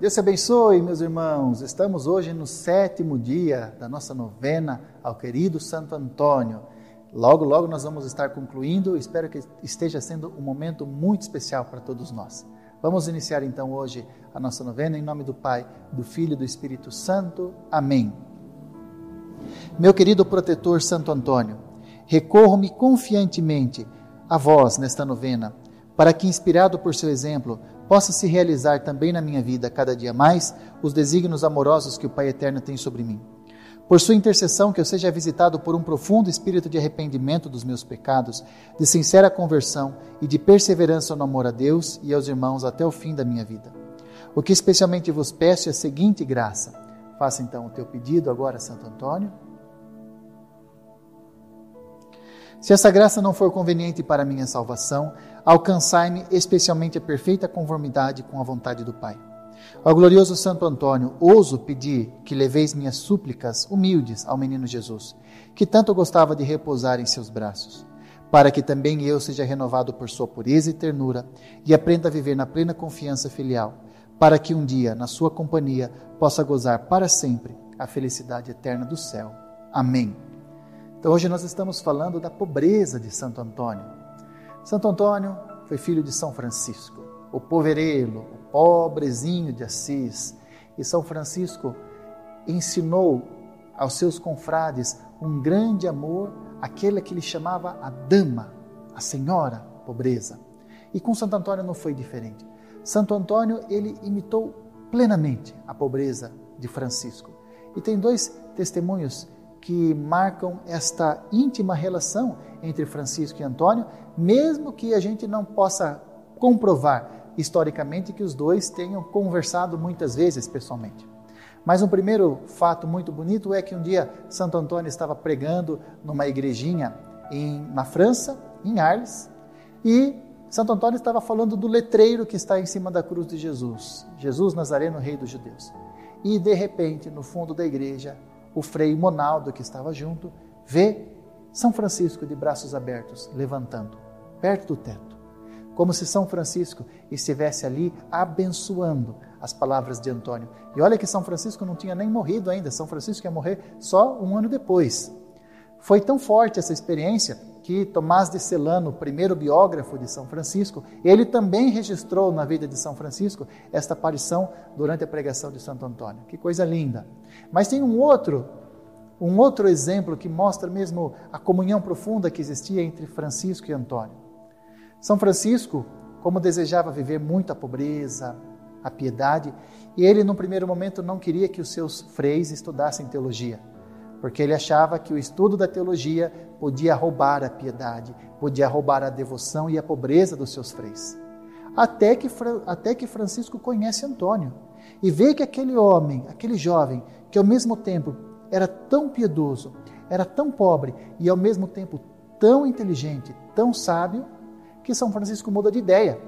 Deus te abençoe, meus irmãos. Estamos hoje no sétimo dia da nossa novena ao querido Santo Antônio. Logo, logo nós vamos estar concluindo. Espero que esteja sendo um momento muito especial para todos nós. Vamos iniciar então hoje a nossa novena em nome do Pai, do Filho e do Espírito Santo. Amém. Meu querido protetor Santo Antônio, recorro-me confiantemente a vós nesta novena, para que, inspirado por seu exemplo, possa se realizar também na minha vida, cada dia mais, os desígnios amorosos que o Pai Eterno tem sobre mim. Por sua intercessão, que eu seja visitado por um profundo espírito de arrependimento dos meus pecados, de sincera conversão e de perseverança no amor a Deus e aos irmãos até o fim da minha vida. O que especialmente vos peço é a seguinte graça. Faça então o teu pedido agora, Santo Antônio. Se essa graça não for conveniente para a minha salvação, alcançai-me especialmente a perfeita conformidade com a vontade do Pai. Ao glorioso Santo Antônio, ouso pedir que leveis minhas súplicas humildes ao menino Jesus, que tanto gostava de repousar em seus braços, para que também eu seja renovado por sua pureza e ternura e aprenda a viver na plena confiança filial, para que um dia, na sua companhia, possa gozar para sempre a felicidade eterna do céu. Amém. Então hoje nós estamos falando da pobreza de Santo Antônio. Santo Antônio foi filho de São Francisco, o poverelo, o pobrezinho de Assis. E São Francisco ensinou aos seus confrades um grande amor, aquele que ele chamava a dama, a senhora pobreza. E com Santo Antônio não foi diferente. Santo Antônio, ele imitou plenamente a pobreza de Francisco. E tem dois testemunhos que marcam esta íntima relação entre Francisco e Antônio, mesmo que a gente não possa comprovar historicamente que os dois tenham conversado muitas vezes pessoalmente. Mas um primeiro fato muito bonito é que um dia Santo Antônio estava pregando numa igrejinha em, na França, em Arles, e Santo Antônio estava falando do letreiro que está em cima da cruz de Jesus, Jesus Nazareno, Rei dos Judeus. E de repente, no fundo da igreja, o frei Monaldo, que estava junto, vê São Francisco de braços abertos, levantando, perto do teto, como se São Francisco estivesse ali abençoando as palavras de Antônio. E olha que São Francisco não tinha nem morrido ainda, São Francisco ia morrer só um ano depois. Foi tão forte essa experiência que Tomás de Celano, primeiro biógrafo de São Francisco, ele também registrou na vida de São Francisco esta aparição durante a pregação de Santo Antônio. Que coisa linda! Mas tem um outro, um outro exemplo que mostra mesmo a comunhão profunda que existia entre Francisco e Antônio. São Francisco, como desejava viver muito a pobreza, a piedade, e ele, num primeiro momento, não queria que os seus freis estudassem teologia porque ele achava que o estudo da teologia podia roubar a piedade, podia roubar a devoção e a pobreza dos seus freis. Até que, até que Francisco conhece Antônio e vê que aquele homem, aquele jovem, que ao mesmo tempo era tão piedoso, era tão pobre e ao mesmo tempo tão inteligente, tão sábio, que São Francisco muda de ideia.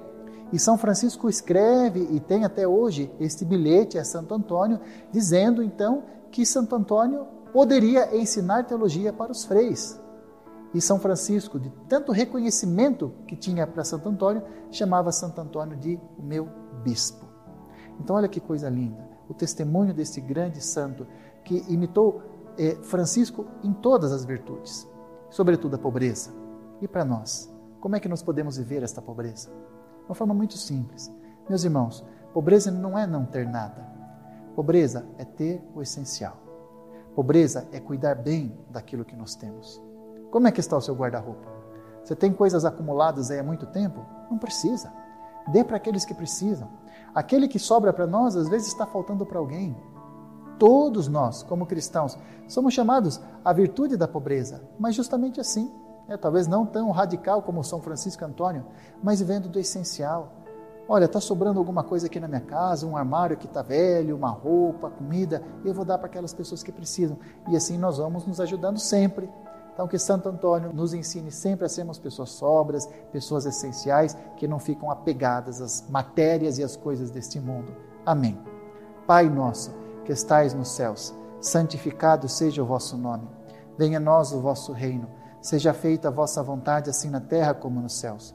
E São Francisco escreve e tem até hoje este bilhete a Santo Antônio, dizendo então que Santo Antônio poderia ensinar teologia para os freis. E São Francisco, de tanto reconhecimento que tinha para Santo Antônio, chamava Santo Antônio de o meu bispo. Então, olha que coisa linda, o testemunho desse grande santo que imitou eh, Francisco em todas as virtudes, sobretudo a pobreza. E para nós, como é que nós podemos viver esta pobreza? De uma forma muito simples. Meus irmãos, pobreza não é não ter nada. Pobreza é ter o essencial. Pobreza é cuidar bem daquilo que nós temos. Como é que está o seu guarda-roupa? Você tem coisas acumuladas aí há muito tempo? Não precisa. Dê para aqueles que precisam. Aquele que sobra para nós, às vezes está faltando para alguém. Todos nós, como cristãos, somos chamados à virtude da pobreza, mas justamente assim. É, talvez não tão radical como São Francisco Antônio, mas vivendo do essencial, Olha, está sobrando alguma coisa aqui na minha casa, um armário que está velho, uma roupa, comida, eu vou dar para aquelas pessoas que precisam. E assim nós vamos nos ajudando sempre. Então, que Santo Antônio nos ensine sempre a sermos pessoas sobras, pessoas essenciais, que não ficam apegadas às matérias e às coisas deste mundo. Amém. Pai nosso, que estais nos céus, santificado seja o vosso nome. Venha a nós o vosso reino. Seja feita a vossa vontade, assim na terra como nos céus.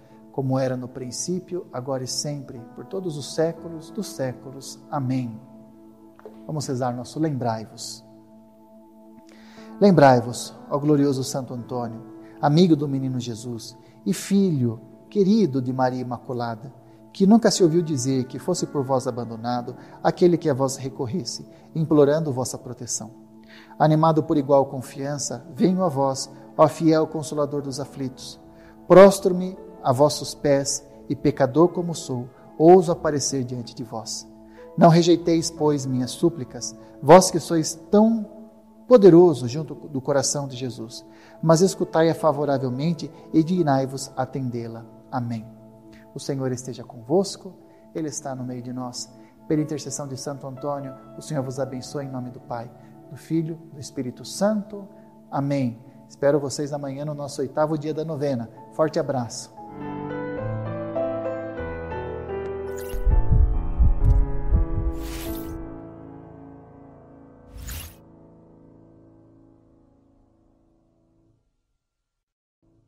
como era no princípio, agora e sempre, por todos os séculos dos séculos. Amém. Vamos rezar nosso lembrai-vos. Lembrai-vos, ó glorioso Santo Antônio, amigo do menino Jesus e filho querido de Maria Imaculada, que nunca se ouviu dizer que fosse por vós abandonado aquele que a vós recorresse, implorando vossa proteção. Animado por igual confiança, venho a vós, ó fiel consolador dos aflitos. Prostro-me a vossos pés e pecador como sou, ouso aparecer diante de vós. Não rejeiteis, pois, minhas súplicas, vós que sois tão poderoso junto do coração de Jesus, mas escutai-a favoravelmente e dignai-vos atendê-la. Amém. O Senhor esteja convosco, Ele está no meio de nós. Pela intercessão de Santo Antônio, o Senhor vos abençoe em nome do Pai, do Filho, do Espírito Santo. Amém. Espero vocês amanhã no nosso oitavo dia da novena. Forte abraço. Thank you.